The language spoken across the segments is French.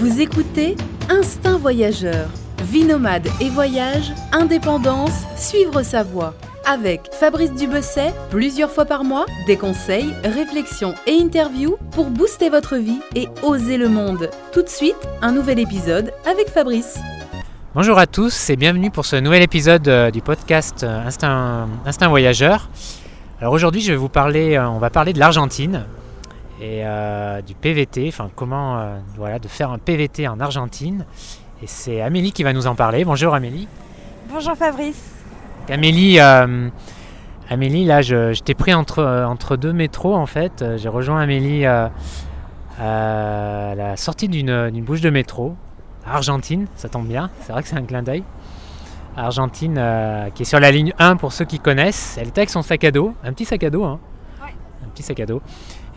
Vous écoutez Instinct Voyageur. Vie nomade et voyage, indépendance, suivre sa voie. Avec Fabrice Dubesset, plusieurs fois par mois, des conseils, réflexions et interviews pour booster votre vie et oser le monde. Tout de suite, un nouvel épisode avec Fabrice. Bonjour à tous et bienvenue pour ce nouvel épisode euh, du podcast euh, Instinct, Instinct Voyageur. Alors aujourd'hui, je vais vous parler, euh, on va parler de l'Argentine et du PVT, enfin comment voilà, de faire un PVT en Argentine. Et c'est Amélie qui va nous en parler. Bonjour Amélie. Bonjour Fabrice. Amélie, Amélie, là, je, t'ai pris entre, entre deux métros en fait. J'ai rejoint Amélie à la sortie d'une bouche de métro. Argentine, ça tombe bien, c'est vrai que c'est un clin d'œil. Argentine euh, qui est sur la ligne 1 pour ceux qui connaissent. Elle était avec son sac à dos, un petit sac à dos. Hein. Un petit sac à dos.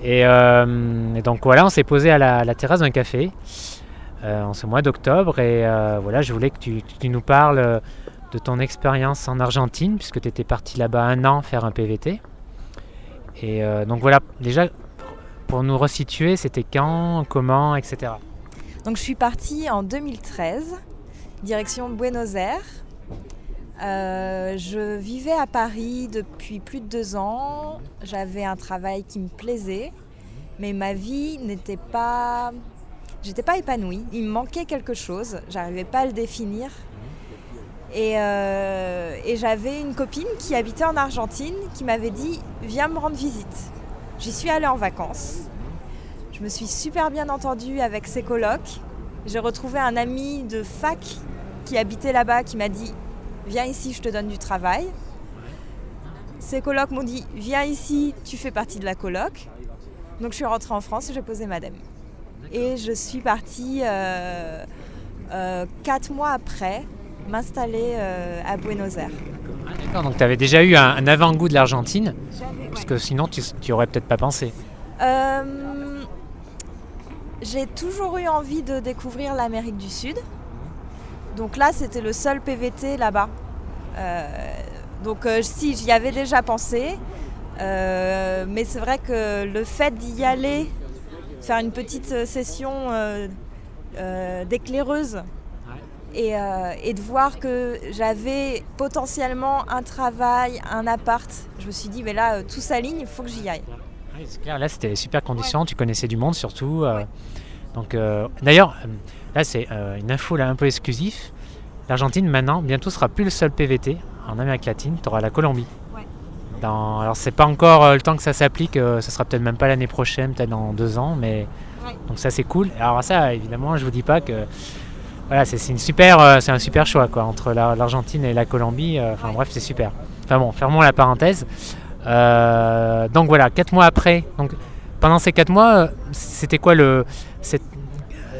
Euh, et, donc voilà, on s'est posé à la, terrasse d'un café euh, en ce mois d'octobre. Et voilà, je voulais que tu, nous parles de ton expérience en Argentine, puisque tu étais parti là-bas un an faire un PVT. Et donc voilà, déjà, pour nous resituer, c'était quand, comment, etc. Donc je suis partie en 2013, direction Buenos Aires. Euh, je vivais à Paris depuis plus de deux ans. J'avais un travail qui me plaisait, mais ma vie n'était pas. J'étais pas épanouie. Il me manquait quelque chose. J'arrivais pas à le définir. Et, euh, et j'avais une copine qui habitait en Argentine qui m'avait dit Viens me rendre visite. J'y suis allée en vacances. Je me suis super bien entendue avec ses colocs. J'ai retrouvé un ami de fac qui habitait là-bas qui m'a dit Viens ici, je te donne du travail. Ses colocs m'ont dit Viens ici, tu fais partie de la coloc. Donc je suis rentrée en France et j'ai posé madame. Et je suis partie euh, euh, quatre mois après m'installer euh, à Buenos Aires. D'accord, donc tu avais déjà eu un, avant-goût de l'Argentine Parce que sinon tu, tu aurais peut-être pas pensé. J'ai toujours eu envie de découvrir l'Amérique du Sud. Donc là, c'était le seul PVT là-bas. Euh, donc euh, si, j'y avais déjà pensé. Euh, mais c'est vrai que le fait d'y aller, faire une petite session d'éclaireuse et, et, de voir que j'avais potentiellement un travail, un appart, je me suis dit, mais là, tout s'aligne, il faut que j'y aille. C'est clair, là c'était super conditions, tu connaissais du monde surtout. Donc, euh, D'ailleurs, euh, là c'est une info là, un peu exclusive. L'Argentine maintenant, bientôt sera plus le seul PVT en Amérique latine, tu auras la Colombie. Dans, alors c'est pas encore le temps que ça s'applique, ça sera peut-être même pas l'année prochaine, peut-être dans deux ans, mais donc ça c'est cool. Alors ça évidemment je vous dis pas que voilà c'est une super c'est un super choix quoi entre l'Argentine et la Colombie. Enfin bref c'est super. Enfin bon fermons la parenthèse. Euh, donc voilà, quatre mois après. Donc pendant ces quatre mois, c'était quoi le cette,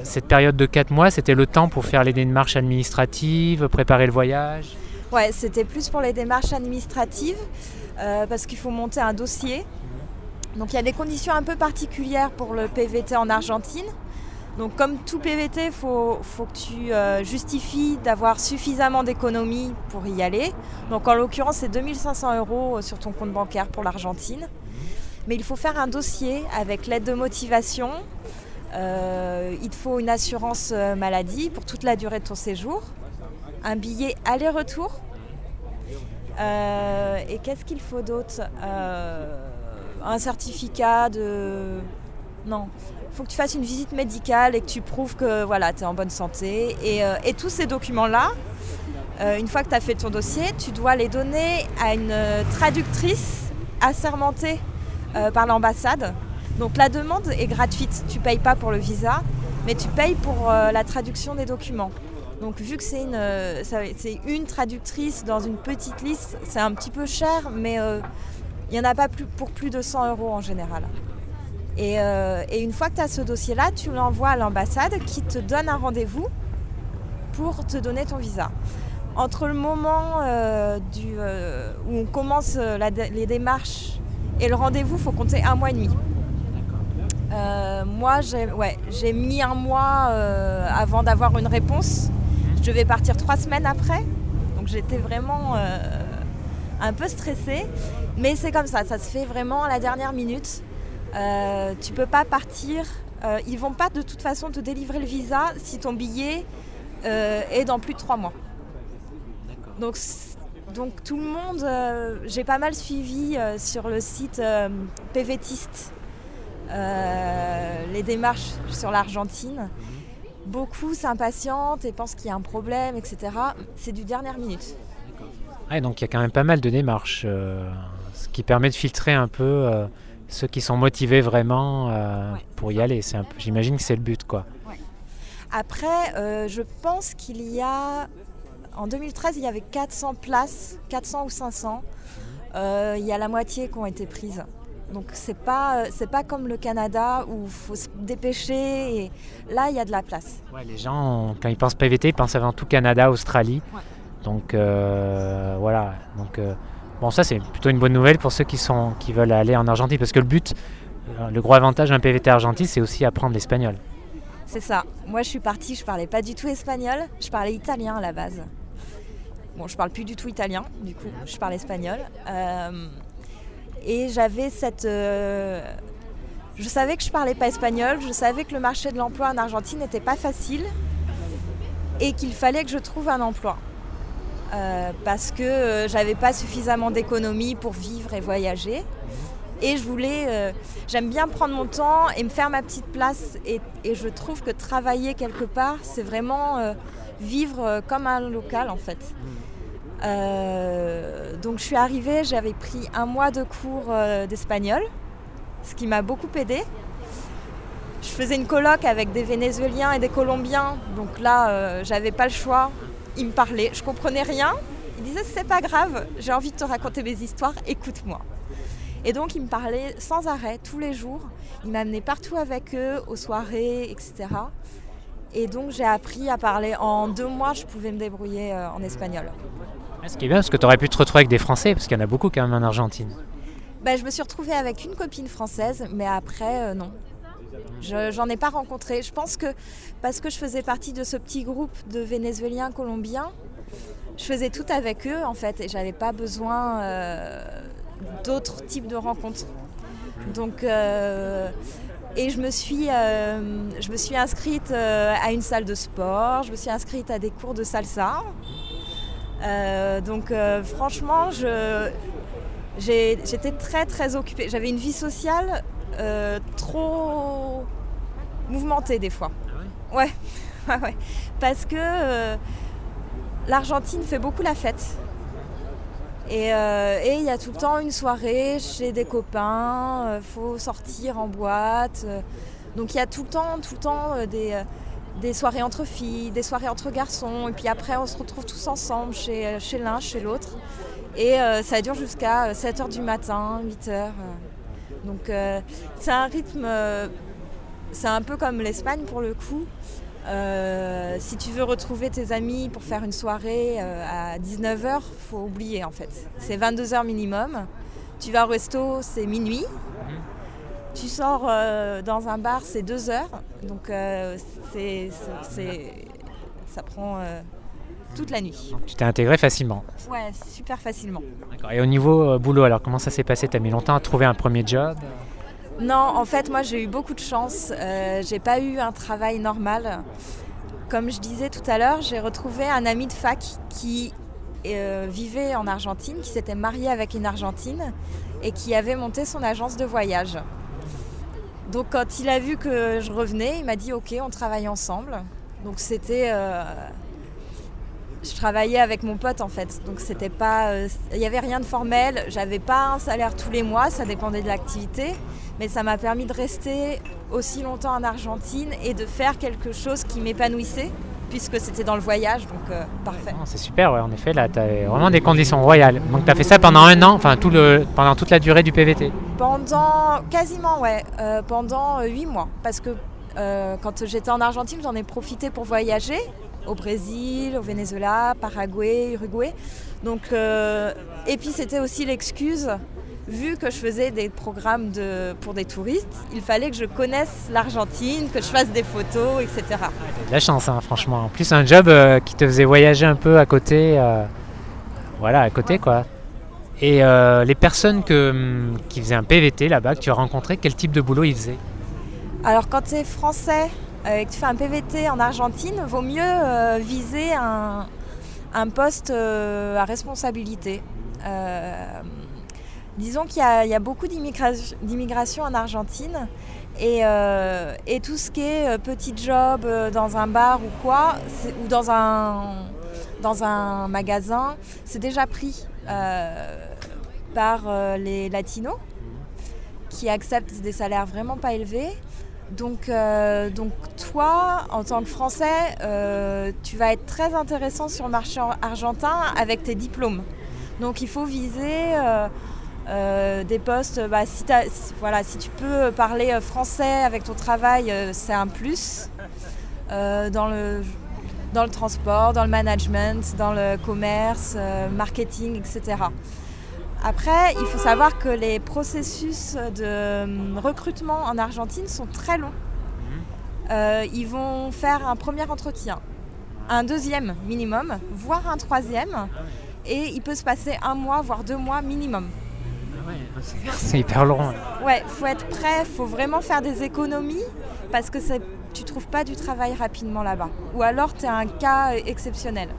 cette, période de quatre mois C'était le temps pour faire les démarches administratives, préparer le voyage? Ouais, c'était plus pour les démarches administratives euh, parce qu'il faut monter un dossier. Donc il y a des conditions un peu particulières pour le PVT en Argentine. Donc comme tout PVT, il faut, que tu euh, justifies d'avoir suffisamment d'économies pour y aller. Donc en l'occurrence, c'est 2500 euros euh, sur ton compte bancaire pour l'Argentine. Mais il faut faire un dossier avec l'aide de motivation. Euh, il te faut une assurance maladie pour toute la durée de ton séjour. Un billet aller-retour. et qu'est-ce qu'il faut d'autre? Un certificat de... Non, il faut que tu fasses une visite médicale et que tu prouves que voilà, tu es en bonne santé. Et, euh, tous ces documents-là, euh, une fois que tu as fait ton dossier, tu dois les donner à une traductrice assermentée euh, par l'ambassade. Donc la demande est gratuite, tu payes pas pour le visa, mais tu payes pour la traduction des documents. Donc vu que c'est une, c'est une traductrice dans une petite liste, c'est un petit peu cher, mais il n'y en a pas plus, pour plus de 100 euros en général. Euh, et, une fois que tu as ce dossier-là, tu l'envoies à l'ambassade qui te donne un rendez-vous pour te donner ton visa. Entre le moment euh, euh, où on commence les démarches et le rendez-vous, il faut compter un mois et demi. moi, j'ai mis un mois avant d'avoir une réponse. Je devais partir trois semaines après. Donc j'étais vraiment un peu stressée. Mais c'est comme ça, ça se fait vraiment à la dernière minute. Euh, tu peux pas partir. Euh, ils vont pas de toute façon te délivrer le visa si ton billet euh, est dans plus de trois mois. Donc, donc tout le monde, euh, j'ai pas mal suivi euh, sur le site euh, PVTiste euh, les démarches sur l'Argentine. Beaucoup s'impatientent et pensent qu'il y a un problème, etc. C'est du dernière minute. Donc il y a quand même pas mal de démarches, ce qui permet de filtrer un peu ceux qui sont motivés vraiment Ouais, pour y aller. J'imagine que c'est le but, quoi. Après, je pense qu'il y a. En 2013, il y avait 400 places, 400 ou 500. Euh, il y a la moitié qui ont été prises. Donc c'est pas c'est pas comme le Canada où il faut se dépêcher. Et là, il y a de la place. Ouais, les gens, quand ils pensent PVT, ils pensent avant tout Canada, Australie. Ouais. Donc euh, voilà. Donc euh, bon, ça c'est plutôt une bonne nouvelle pour ceux qui sont qui veulent aller en Argentine, parce que le but, euh, le gros avantage d'un PVT Argentine, c'est aussi apprendre l'espagnol. C'est ça. Moi, je suis partie, je parlais pas du tout espagnol, je parlais italien à la base. Bon, je parle plus du tout italien, du coup, je parle espagnol. Euh, et j'avais cette. euh, je savais que je parlais pas espagnol, je savais que le marché de l'emploi en Argentine n'était pas facile et qu'il fallait que je trouve un emploi. Euh, parce que j'avais pas suffisamment d'économies pour vivre et voyager. Et je voulais, j'aime bien prendre mon temps et me faire ma petite place. Et, je trouve que travailler quelque part, c'est vraiment vivre euh, comme un local en fait. Euh, donc je suis arrivée, j'avais pris un mois de cours euh, d'espagnol, ce qui m'a beaucoup aidé. Je faisais une colloque avec des Vénézuéliens et des Colombiens, donc là euh, j'avais pas le choix. Ils me parlaient, je comprenais rien. Ils disaient c'est pas grave, j'ai envie de te raconter mes histoires, écoute-moi. Et donc, ils me parlaient sans arrêt, tous les jours. Ils m'amenaient partout avec eux, aux soirées, etc. Et donc, j'ai appris à parler. En deux mois, je pouvais me débrouiller euh, en espagnol. Ce qui est bien, parce que tu aurais pu te retrouver avec des Français, parce qu'il y en a beaucoup quand même en Argentine. Ben, je me suis retrouvée avec une copine française, mais après, euh, non. Je J'en ai pas rencontré. Je pense que parce que je faisais partie de ce petit groupe de Vénézuéliens colombiens, je faisais tout avec eux, en fait, et j'avais pas besoin euh, d'autres types de rencontres. Donc, euh, et je me suis, euh, je me suis inscrite euh, à une salle de sport, je me suis inscrite à des cours de salsa. Euh, donc, franchement, j'étais très très occupée. J'avais une vie sociale trop mouvementée des fois. Ouais, ouais, ouais. Parce que l'Argentine fait beaucoup la fête. Et euh, et il y a tout le temps une soirée chez des copains, il faut sortir en boîte. euh. donc il y a tout le temps, tout le temps euh, des, euh, des soirées entre filles, des soirées entre garçons. Et puis après, on se retrouve tous ensemble chez, euh, chez l'un, chez l'autre. Et euh, ça dure jusqu'à 7h du matin, 8h. Donc euh, c'est un rythme, euh, c'est un peu comme l'Espagne pour le coup. Euh, si tu veux retrouver tes amis pour faire une soirée euh, à 19h, faut oublier en fait. C'est 22h minimum. Tu vas au resto, c'est minuit. Tu sors euh, dans un bar, c'est 2h. Donc euh, c'est, ça prend toute la nuit. Donc tu t'es intégré facilement. Ouais, super facilement. Et au niveau boulot, alors comment ça s'est passé? T'as mis longtemps à trouver un premier job? Non, en fait, moi j'ai eu beaucoup de chance. Euh, j'ai pas eu un travail normal. Comme je disais tout à l'heure, j'ai retrouvé un ami de fac qui euh, vivait en Argentine, qui s'était marié avec une Argentine et qui avait monté son agence de voyage. Donc quand il a vu que je revenais, il m'a dit ok, on travaille ensemble. Donc c'était, euh, je travaillais avec mon pote en fait. Donc c'était pas, euh, il n'y avait rien de formel. J'avais pas un salaire tous les mois, ça dépendait de l'activité, mais ça m'a permis de rester aussi longtemps en Argentine et de faire quelque chose qui m'épanouissait puisque c'était dans le voyage, donc euh, parfait. C'est super, ouais, en effet, là tu as vraiment des conditions royales. Donc tu as fait ça pendant un an, enfin tout le, pendant toute la durée du PVT. Pendant quasiment, ouais, euh, pendant euh, huit mois. Parce que euh, quand j'étais en Argentine, j'en ai profité pour voyager au Brésil, au Venezuela, Paraguay, Uruguay. Donc, euh, et puis c'était aussi l'excuse, vu que je faisais des programmes de, pour des touristes, il fallait que je connaisse l'Argentine, que je fasse des photos, etc. De la chance, hein, franchement. En plus, un job euh, qui te faisait voyager un peu à côté. euh, voilà, à côté, quoi. Et les personnes que, hum, qui faisaient un PVT là-bas, que tu as rencontré, quel type de boulot ils faisaient? Alors quand tu es français euh, que tu fais un PVT en Argentine, vaut mieux euh, viser un, poste euh, à responsabilité. Euh, disons qu'il y, a- beaucoup d'immigration en Argentine et, tout ce qui est petit job dans un bar ou quoi, ou dans un, dans un magasin, c'est déjà pris par les latinos qui acceptent des salaires vraiment pas élevés. Donc, euh, donc toi, en tant que Français, euh, tu vas être très intéressant sur le marché ar- argentin avec tes diplômes. Donc il faut viser euh, des postes, bah, si, voilà, si tu peux parler français avec ton travail, c'est un plus. Dans, le, dans le transport, dans le management, dans le commerce, marketing, etc. Après, il faut savoir que les processus de hum, recrutement en Argentine sont très longs. Euh, ils vont faire un premier entretien, un deuxième minimum, voire un troisième. Et il peut se passer un mois, voire deux mois minimum. C'est hyper long. Ouais, faut être prêt, faut vraiment faire des économies parce que tu trouves pas du travail rapidement là-bas. Ou alors tu es un cas euh, exceptionnel.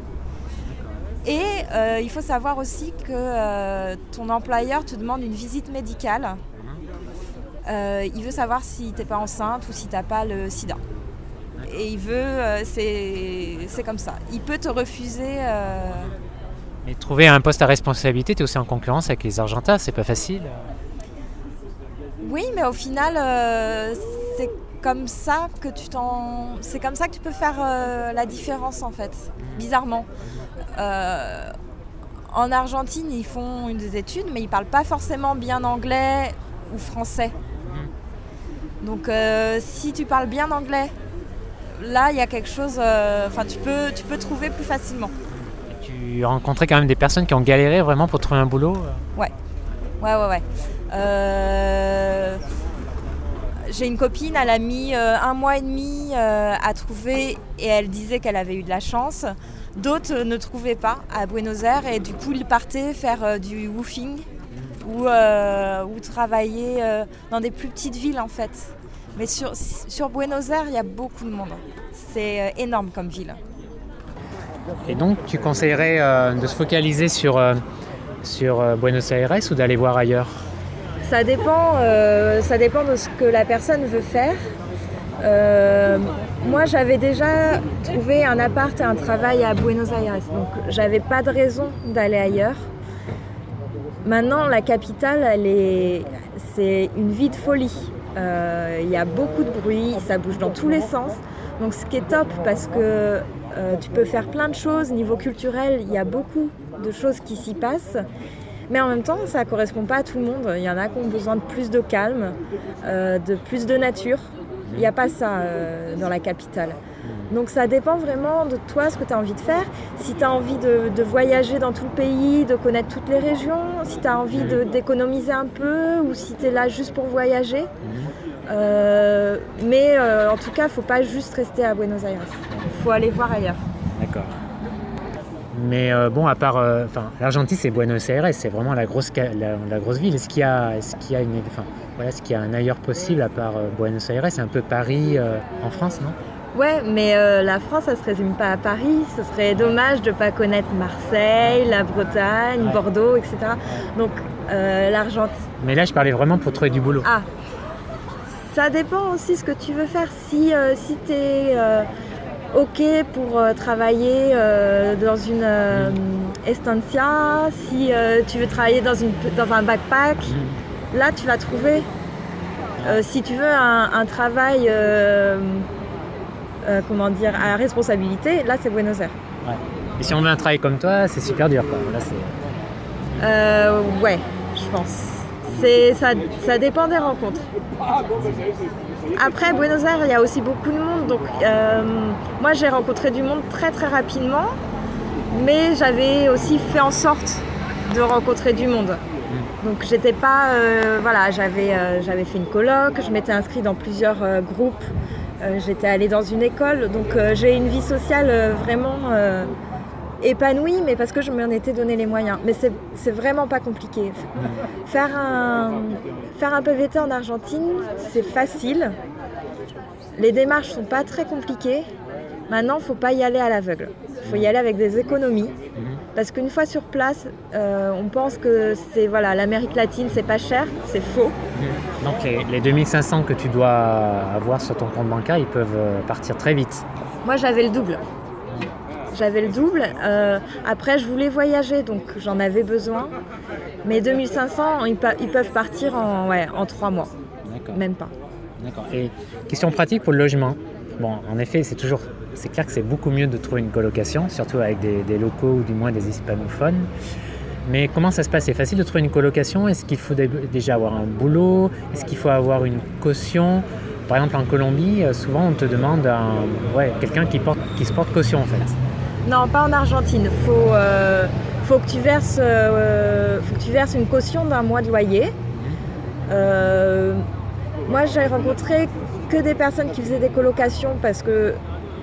Et euh, il faut savoir aussi que euh, ton employeur te demande une visite médicale. Euh, il veut savoir si t'es pas enceinte ou si t'as pas le sida. Et il veut, c'est c'est comme ça. Il peut te refuser. Mais trouver un poste à responsabilité, tu es aussi en concurrence avec les Argentins, c'est pas facile. Oui, mais au final, c'est comme ça que tu t'en, c'est comme ça que tu peux faire euh, la différence en fait. Bizarrement, Euh, en Argentine, ils font une des études, mais ils parlent pas forcément bien anglais ou français. Donc, euh, si tu parles bien anglais, là, il y a quelque chose. Enfin, tu peux, tu peux trouver plus facilement. Tu as rencontré quand même des personnes qui ont galéré vraiment pour trouver un boulot Ouais, ouais, ouais. Euh, J'ai une copine, elle a mis euh, un mois et demi euh, à trouver et elle disait qu'elle avait eu de la chance. D'autres ne trouvaient pas à Buenos Aires et du coup ils partaient faire euh, du woofing ou, travailler dans des plus petites villes en fait. Mais sur, sur Buenos Aires, il y a beaucoup de monde. C'est énorme comme ville. Et donc, tu conseillerais de se focaliser sur, sur Buenos Aires ou d'aller voir ailleurs? Ça dépend, euh, ça dépend de ce que la personne veut faire. Euh, moi, j'avais déjà trouvé un appart et un travail à Buenos Aires, donc j'avais pas de raison d'aller ailleurs. Maintenant, la capitale, c'est une vie de folie. Euh, Il y a beaucoup de bruit, ça bouge dans tous les sens. Donc, ce qui est top, parce que tu peux faire plein de choses niveau culturel. Il y a beaucoup de choses qui s'y passent. Mais en même temps, ça ne correspond pas à tout le monde. Il y en a qui ont besoin de plus de calme, euh, de plus de nature. Il n'y a pas ça euh, dans la capitale. Donc ça dépend vraiment de toi, ce que tu as envie de faire. Si tu as envie de, voyager dans tout le pays, de connaître toutes les régions, si tu as envie d'économiser un peu ou si tu es là juste pour voyager. Euh, mais en tout cas, il ne faut pas juste rester à Buenos Aires. Il faut aller voir ailleurs. Mais euh, bon, à part. euh, Enfin, l'Argentine, c'est Buenos Aires, c'est vraiment la grosse, la, la grosse ville. Est-ce qu'il y a, est-ce qu'il y a une, voilà, qu'il y a un ailleurs possible à part euh, Buenos Aires? C'est un peu Paris en France, non? Ouais, mais euh, la France, ça se résume pas à Paris. Ce serait dommage de pas connaître Marseille, la Bretagne, Ouais. Bordeaux, etc. Donc euh, l'Argentine. Mais là, je parlais vraiment pour trouver du boulot. Ah, ça dépend aussi ce que tu veux faire. Si, euh, si tu es OK pour euh, travailler euh, dans une euh, estancia, si euh, tu veux travailler dans, une, dans un backpack, là tu vas trouver. Euh, si tu veux un, un travail, euh, euh, comment dire, à responsabilité, là c'est Buenos Aires. Et si on veut un travail comme toi, c'est super dur, quoi. Là, c'est... Euh, ouais, je pense. C'est, ça, ça dépend des rencontres. Après, Buenos Aires, il y a aussi beaucoup de monde. Donc, euh, moi, j'ai rencontré du monde très très rapidement. Mais j'avais aussi fait en sorte de rencontrer du monde. Donc, j'étais pas. euh, voilà, j'avais, euh, j'avais fait une colloque, je m'étais inscrite dans plusieurs groupes. j'étais allée dans une école. Donc, j'ai une vie sociale vraiment épanouie, mais parce que je m'en étais donné les moyens. Mais c'est vraiment pas compliqué. Faire un, faire un PVT en Argentine, c'est facile. Les démarches sont pas très compliquées. Maintenant, faut pas y aller à l'aveugle. Il faut y aller avec des économies. Parce qu'une fois sur place, euh, on pense que c'est voilà, l'Amérique latine, c'est pas cher, c'est faux. Donc les, les 2500 que tu dois avoir sur ton compte bancaire, ils peuvent euh, partir très vite. Moi, j'avais le double. J'avais le double. Euh, après, je voulais voyager, donc j'en avais besoin. Mais 2500, ils, peuvent partir en, ouais, en trois mois. Même pas. D'accord. Et question pratique pour le logement. Bon, en effet, c'est toujours, c'est clair que c'est beaucoup mieux de trouver une colocation, surtout avec des, des locaux ou du moins des hispanophones. Mais comment ça se passe? C'est facile de trouver une colocation? Est-ce qu'il faut dé- déjà avoir un boulot? Est-ce qu'il faut avoir une caution? Par exemple, en Colombie, euh, souvent on te demande un, ouais, quelqu'un qui, porte, qui se porte caution en fait. Non, pas en Argentine. Faut, euh, faut que tu verses, euh, faut que tu verses une caution d'un mois de loyer. Euh, moi, j'ai rencontré que des personnes qui faisaient des colocations parce que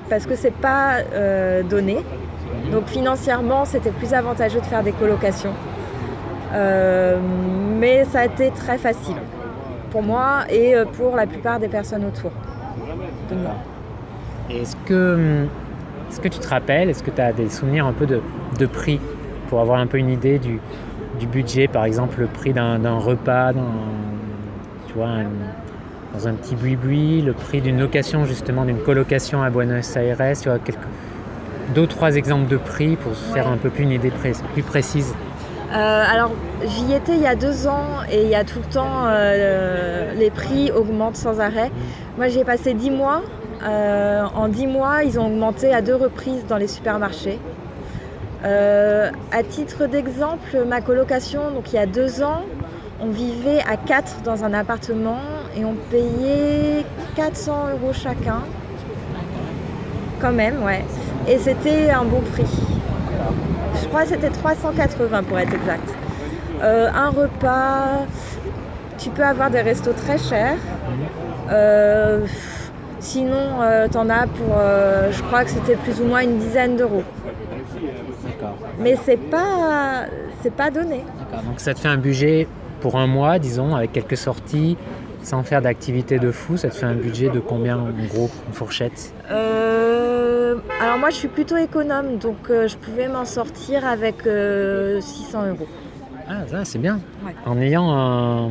parce que c'est pas donné. Donc financièrement, c'était plus avantageux de faire des colocations. Mais ça a été très facile pour moi et pour la plupart des personnes autour de moi. Est-ce que, hum, est-ce que tu te rappelles, est-ce que tu as des souvenirs un peu de, de prix pour avoir un peu une idée du, du budget, par exemple le prix d'un repas dans, tu vois, un- dans un petit boui-boui, le prix d'une location justement, d'une colocation à Buenos Aires, tu vois, quelques, deux ou trois exemples de prix pour se faire un peu plus une idée pré- plus précise? Euh, alors, j'y étais il y a deux ans et il y a tout le temps, euh, les prix augmentent sans arrêt. Moi, j'y ai passé dix mois. Euh, en dix mois, ils ont augmenté à deux reprises dans les supermarchés. Euh, à titre d'exemple, ma colocation, donc il y a deux ans, on vivait à quatre dans un appartement et on payait 400 euros chacun. Quand même, ouais. Et c'était un bon prix. Je crois que c'était 380 pour être exact. Euh, un repas, tu peux avoir des restos très chers. Euh, sinon, euh, t'en as pour, euh, je crois que c'était plus ou moins une dizaine d'euros. D'accord. Mais c'est pas, c'est pas donné. Donc ça te fait un budget pour un mois, disons, avec quelques sorties, sans faire d'activité de fou, ça te fait un budget de combien en gros, une fourchette? Euh, alors moi, je suis plutôt économe, donc euh, je pouvais m'en sortir avec euh, 600 euros. Ah, ça, c'est bien. Ouais. En ayant un,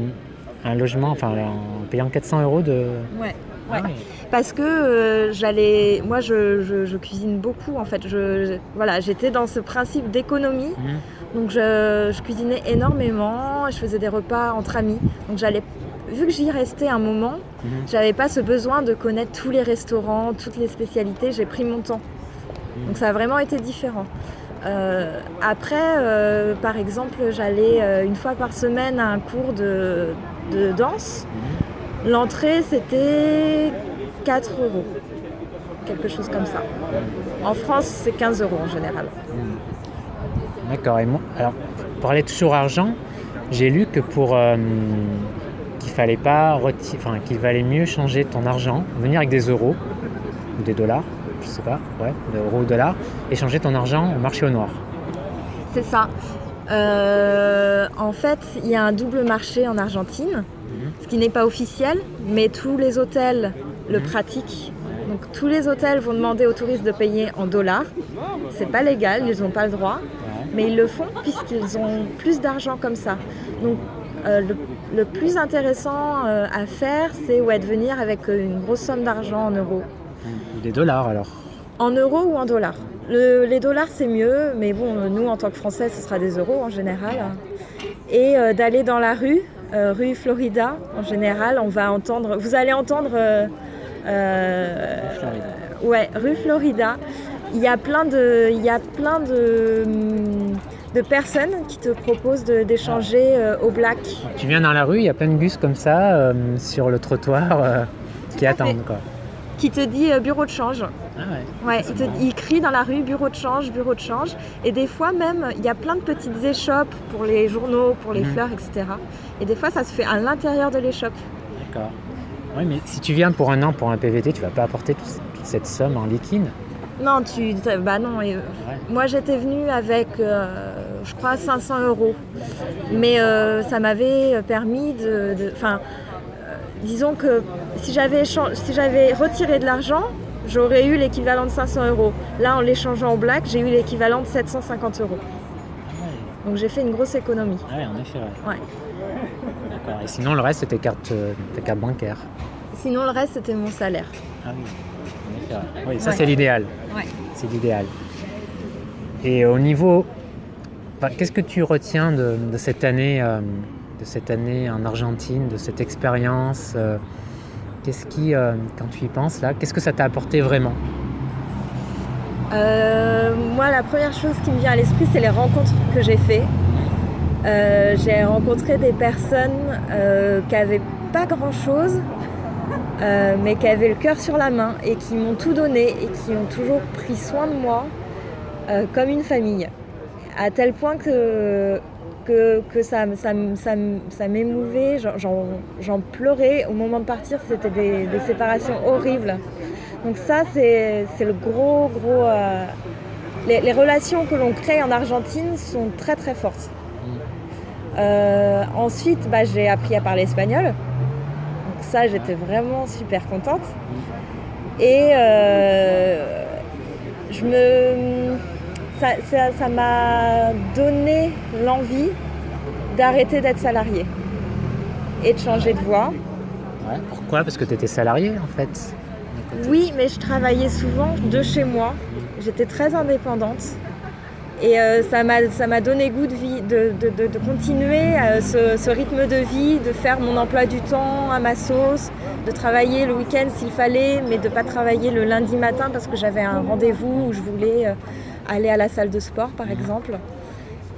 un logement, enfin en payant 400 euros de. Ouais. Ah. Parce que euh, j'allais, moi je, je- je cuisine beaucoup en fait. Je, je- voilà, j'étais dans ce principe d'économie, Mhm. donc je, je cuisinais énormément, je faisais des repas entre amis. Donc j'allais, vu que j'y restais un moment, Mhm. j'avais pas ce besoin de connaître tous les restaurants, toutes les spécialités. J'ai pris mon temps. Donc ça a vraiment été différent. Euh, après, euh, par exemple, j'allais euh, une fois par semaine à un cours de, de danse. L'entrée, c'était 4 euros. Quelque chose comme ça. En France, c'est 15 euros en général. D'accord. Et moi, alors, pour aller toujours argent, j'ai lu que pour euh, qu'il fallait pas reti- enfin qu'il valait mieux changer ton argent, venir avec des euros ou des dollars, je sais pas, ouais, des euros ou dollars, et changer ton argent au marché au noir. C'est ça. Euh, en fait, il y a un double marché en Argentine, qui n'est pas officiel, mais tous les hôtels le pratiquent. Donc tous les hôtels vont demander aux touristes de payer en dollars. C'est pas légal, ils n'ont pas le droit, mais ils le font puisqu'ils ont plus d'argent comme ça. Donc euh, le, le plus intéressant euh, à faire, c'est ouais, de venir avec euh, une grosse somme d'argent en euros. Des dollars alors. En euros ou en dollars Le- Les dollars, c'est mieux, mais bon, nous, en tant que Français, ce sera des euros en général. Et euh, d'aller dans la rue, euh, rue Florida, en général, on va entendre. Vous allez entendre. euh, euh, Florida. ouais, rue Florida. Il y a plein de, il y a plein de, hum, de personnes qui te proposent de- d'échanger au black. Tu viens dans la rue, il y a plein de bus comme ça sur le trottoir qui attendent quoi. Qui te dit euh, bureau de change. Ah ouais. Ouais, il, te, il crie dans la rue bureau de change, bureau de change. Et des fois même, il y a plein de petites échoppes pour les journaux, pour les Mhm. fleurs, etc. Et des fois, ça se fait à l'intérieur de l'échoppe. D'accord. Oui, mais si tu viens pour un an pour un PVT, tu vas pas apporter tout- toute cette somme en liquide? Non, tu, bah non. et, Moi, j'étais venue avec, euh, je crois, 500 euros. Mais euh, ça m'avait permis de. de- Enfin, euh, disons que si j'avais, si retiré de l'argent, j'aurais eu l'équivalent de 500 euros. Là, en l'échangeant en black, j'ai eu l'équivalent de 750 euros. Donc j'ai fait une grosse économie. Ah ouais, en effet, ouais. Ouais. D'accord. Et sinon, le reste, c'était carte, euh, ta carte bancaire. Sinon, le reste, c'était mon salaire. Ah oui, en effet, ouais. Oui, ça, Ouais. c'est l'idéal. Ouais. C'est l'idéal. Et au niveau. Qu'est-ce que tu retiens de, de cette année, euh, de cette année en Argentine, de cette expérience euh, Qu'est-ce qui, euh, quand tu y penses là, qu'est-ce que ça t'a apporté vraiment? Euh, moi, la première chose qui me vient à l'esprit, c'est les rencontres que j'ai faites. J'ai rencontré des personnes qui n'avaient pas grand-chose, mais qui avaient le cœur sur la main et qui m'ont tout donné et qui ont toujours pris soin de moi comme une famille. À tel point que, que, que ça, ça, ça, ça m'émouvait, j'en- pleurais. Au moment de partir, c'était des, séparations horribles. Donc ça, c'est le gros, gros... euh, les, les relations que l'on crée en Argentine sont très, très fortes. Euh, ensuite, bah, j'ai appris à parler espagnol. Donc ça, j'étais vraiment super contente. Et euh, je me... Ça m'a donné l'envie d'arrêter d'être salariée et de changer de voie. Pourquoi? Parce que tu étais salarié en fait. Oui, mais je travaillais souvent de chez moi. J'étais très indépendante. Et euh, ça m'a ça m'a donné goût de vie, de, de- de- de continuer euh, ce, ce rythme de vie, de faire mon emploi du temps à ma sauce, de travailler le week-end s'il fallait, mais de ne pas travailler le lundi matin parce que j'avais un rendez-vous où je voulais euh, aller à la salle de sport, par exemple.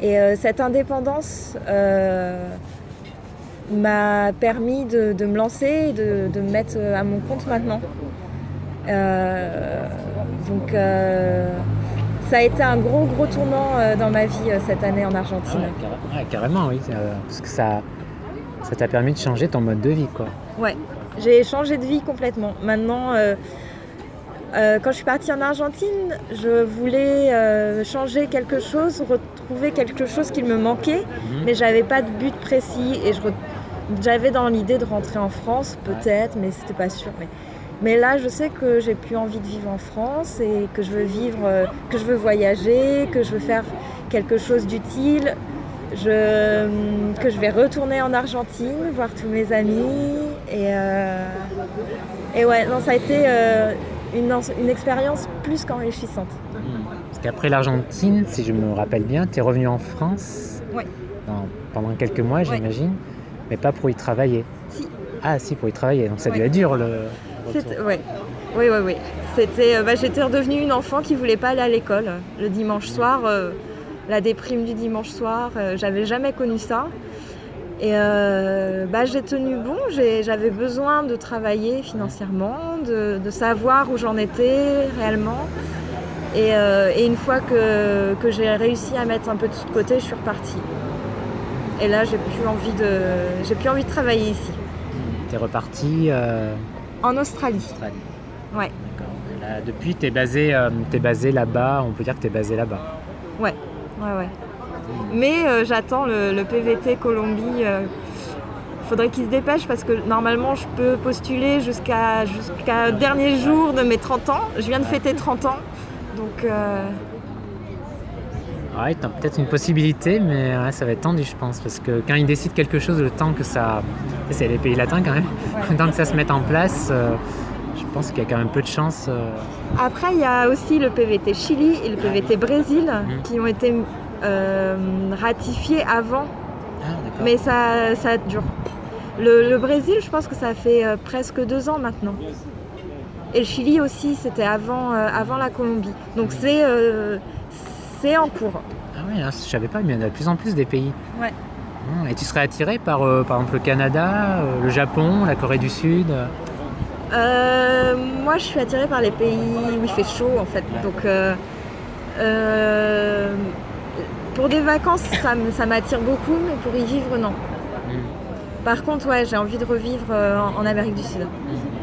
Et euh, cette indépendance euh, m'a permis de, de me lancer et de, de me mettre euh, à mon compte maintenant. Euh, donc ça a été un gros gros tournant dans ma vie cette année en Argentine. Ouais, carré- ouais, carrément, oui. parce que ça ça t'a permis de changer ton mode de vie, quoi. Ouais, j'ai changé de vie complètement. Maintenant, euh, quand je suis partie en Argentine, je voulais euh, changer quelque chose, retrouver quelque chose qui me manquait, Mhm. mais j'avais pas de but précis et j'avais dans l'idée de rentrer en France, peut-être, mais c'était pas sûr. Mais, mais là, je sais que j'ai plus envie de vivre en France et que je veux vivre, euh, que je veux voyager, que je veux faire quelque chose d'utile. Je, que je vais retourner en Argentine, voir tous mes amis. Et, et ouais, non, ça a été une, en- une expérience plus qu'enrichissante. Parce qu'après l'Argentine, si je me rappelle bien, tu es revenu en France Ouais. dans- pendant quelques mois, j'imagine, mais pas pour y travailler. Si. Ah, si, pour y travailler. Donc ça Ouais. devait être dur le. Oui, oui, oui. C'était, euh, bah, j'étais redevenue une enfant qui voulait pas aller à l'école le dimanche soir. euh, la déprime du dimanche soir, euh, j'avais jamais connu ça. Et euh, bah, j'ai tenu bon, j'avais besoin de travailler financièrement, de, de savoir où j'en étais réellement. Et, euh, et une fois que, que j'ai réussi à mettre un peu de côté, je suis repartie. Et là, j'ai plus envie de, j'ai plus envie de travailler ici, Tu es reparti euh, en Australie. Australie. Ouais. D'accord. Là, depuis, tu es basé, t'es basé là-bas, on peut dire que tu es basé là-bas. Ouais, ouais, ouais. Mais euh, j'attends le, le PVT Colombie. Il faudrait qu'il se dépêche parce que normalement je peux postuler jusqu'à jusqu'à dernier jour de mes 30 ans. Je viens de fêter 30 ans. Donc euh, Ouais, t'as peut-être une possibilité, mais ouais, ça va être tendu, je pense, parce que quand ils décident quelque chose, le temps que ça. C'est les pays latins quand même, le temps que ça se mette en place, euh, je pense qu'il y a quand même peu de chance. euh, après il y a aussi le PVT Chili et le PVT Brésil qui ont été euh, ratifiés avant, Ah, mais ça, ça dure. Le, le Brésil, je pense que ça fait euh, presque deux ans maintenant. Et le Chili aussi, c'était avant, euh, avant la Colombie. Donc c'est euh, c'est en cours. Ah ouais, hein, je savais pas, mais il y en a de plus en plus des pays. Ouais. Et tu serais attiré par, par exemple, le Canada, le Japon, la Corée du Sud moi, je suis attirée par les pays où il fait chaud, en fait. Donc, pour des vacances, ça, m'attire beaucoup, mais pour y vivre, non. Par contre, ouais, j'ai envie de revivre euh, en, en Amérique du Sud.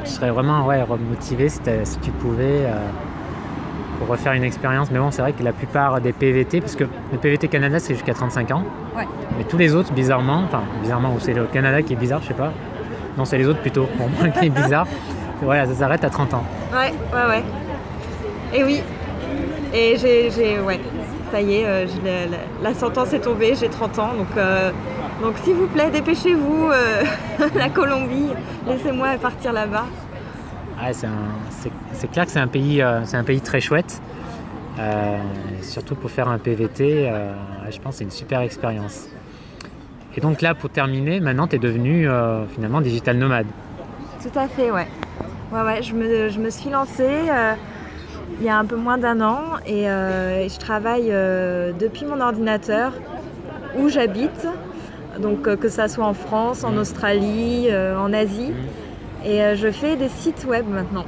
Tu serais vraiment ouais, motivé si, tu pouvais. euh, pour refaire une expérience. Mais bon, c'est vrai que la plupart des PVT, parce que le PVT Canada c'est jusqu'à 35 ans, Ouais. mais tous les autres, bizarrement, enfin bizarrement, ou c'est le Canada qui est bizarre, je sais pas. Non, c'est les autres plutôt, pour moi qui est bizarre. Voilà, ça s'arrête à 30 ans. Ouais, ouais, ouais. Et oui. Et j'ai, j'ai ouais. Ça y est, euh, la, la- la sentence est tombée, j'ai 30 ans. Donc, euh, donc s'il vous plaît, dépêchez-vous. euh, la Colombie, laissez-moi partir là-bas. Ouais, c'est, clair que c'est un pays, c'est un pays très chouette. Surtout pour faire un PVT, je pense que c'est une super expérience. Et donc là, pour terminer, maintenant tu es devenu finalement digital nomade. Tout à fait, ouais. Ouais, ouais, je me, je me suis lancée il y a un peu moins d'un an et, euh, et je travaille euh, depuis mon ordinateur où j'habite. Donc euh, que ça soit en France, en Australie, euh, en Asie. Et euh, je fais des sites web maintenant.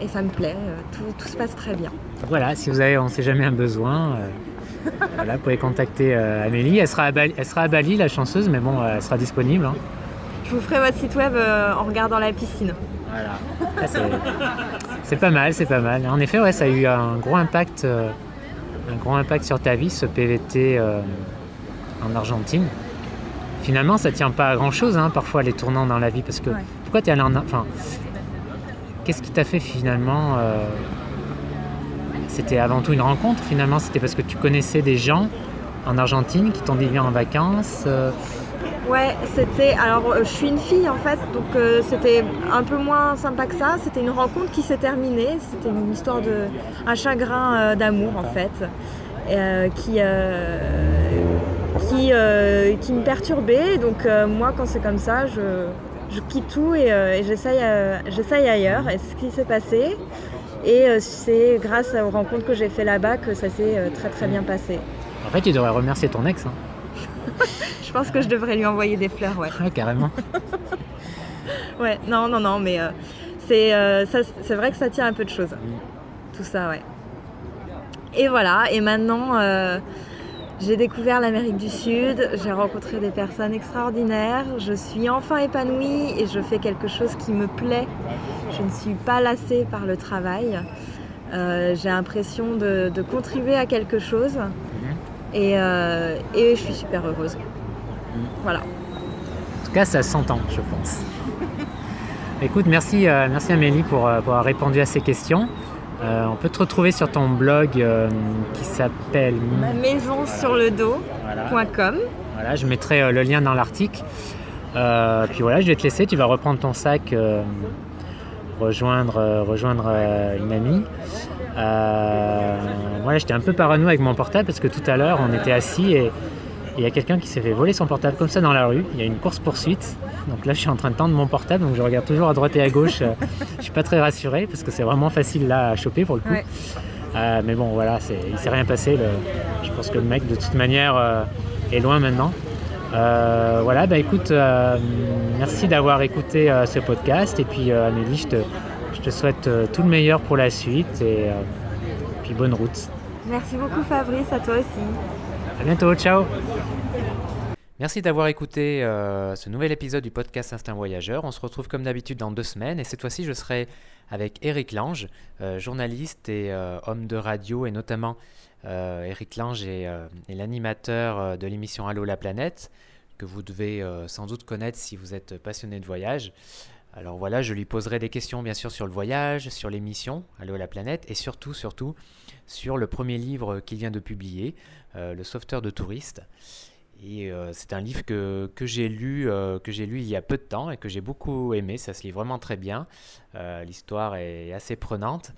Et ça me plaît, tout, tout se passe très bien. Voilà, si vous avez, on ne sait jamais un besoin, voilà, vous pouvez contacter euh, Amélie. Elle sera, à Bali, elle sera à Bali, la chanceuse, mais bon, euh, elle sera disponible. hein. Je vous ferai votre site web euh, en regardant la piscine. Voilà. C'est, pas mal, c'est pas mal. En effet, ouais, ça a eu un gros impact, euh, un gros impact sur ta vie, ce PVT euh, en Argentine. Finalement, ça tient pas à grand chose, parfois les tournants dans la vie, parce que Ouais. pourquoi tu es allé en, enfin, qu'est-ce qui t'a fait finalement euh, C'était avant tout une rencontre, finalement. C'était parce que tu connaissais des gens en Argentine qui t'ont dit viens en vacances. Ouais, c'était. Alors, euh, je suis une fille en fait, donc euh, c'était un peu moins sympa que ça. C'était une rencontre qui s'est terminée. C'était une histoire de. un chagrin euh, d'amour en fait, euh, qui. qui, qui me perturbait. Donc, moi, quand c'est comme ça, je, je quitte tout et, et j'essaye, j'essaye ailleurs. Et c'est ce qui s'est passé. Et c'est grâce aux rencontres que j'ai fait là-bas que ça s'est très très bien passé. En fait, tu devrais remercier ton ex. hein. Pense que je devrais lui envoyer des fleurs, ouais. Ouais, carrément. Ouais, non, non, non, mais euh, c'est euh, c'est vrai que ça tient un peu de choses. Tout ça, ouais. Et voilà, et maintenant, euh, j'ai découvert l'Amérique du Sud, j'ai rencontré des personnes extraordinaires, je suis enfin épanouie et je fais quelque chose qui me plaît. Je ne suis pas lassée par le travail. Euh, j'ai l'impression de, de contribuer à quelque chose et, euh, et je suis super heureuse. Voilà. En tout cas, ça s'entend, je pense. Écoute, merci, euh, merci Amélie pour, euh, pour avoir répondu à ces questions. Euh, on peut te retrouver sur ton blog qui s'appelle. Ma maison sur le dos.com. Voilà. Voilà, je mettrai le lien dans l'article. Puis voilà, je vais te laisser. Tu vas reprendre ton sac, rejoindre, rejoindre une amie. Voilà, j'étais un peu parano avec mon portable parce que tout à l'heure, on était assis et il y a quelqu'un qui s'est fait voler son portable comme ça dans la rue. Il y a une course poursuite. Donc là, je suis en train de tendre mon portable, donc je regarde toujours à droite et à gauche. Euh, je suis pas très rassuré parce que c'est vraiment facile là à choper pour le coup. Ouais. Euh, mais bon, voilà, c'est, il s'est rien passé. le- je pense que le mec, de toute manière, euh, est loin maintenant. Euh, voilà, bah écoute, merci d'avoir écouté ce podcast. Et puis, Amélie, je te, je te souhaite tout le meilleur pour la suite. Et puis, bonne route. Merci beaucoup Fabrice, à toi aussi. À bientôt, ciao Merci d'avoir écouté euh, ce nouvel épisode du podcast Instinct Voyageur. On se retrouve comme d'habitude dans deux semaines et cette fois-ci je serai avec Eric Lange, euh, journaliste et euh, homme de radio et notamment Eric Lange est, l'animateur de l'émission Allô la planète que vous devez sans doute connaître si vous êtes passionné de voyage. Alors voilà, je lui poserai des questions bien sûr sur le voyage, sur l'émission Allô la planète et surtout surtout sur le premier livre qu'il vient de publier, euh, Le sauveteur de touristes. Et euh, c'est un livre que, que j'ai lu, euh, lu il y a peu de temps et que j'ai beaucoup aimé. Ça se lit vraiment très bien. Euh, L'histoire est assez prenante.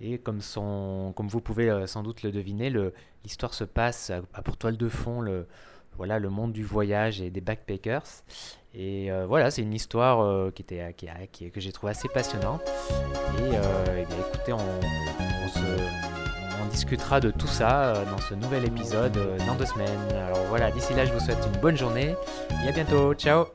Et comme, son, comme vous pouvez sans doute le deviner, l'histoire se passe à, à pour toile de fond le, voilà, le monde du voyage et des backpackers. Et euh, voilà, c'est une histoire euh, qui était, qui, qui- que j'ai trouvé assez passionnante. Et, euh, eh bien, écoutez, on, on discutera de tout ça dans ce nouvel épisode dans deux semaines. Alors voilà, d'ici là, je vous souhaite une bonne journée et à bientôt. Ciao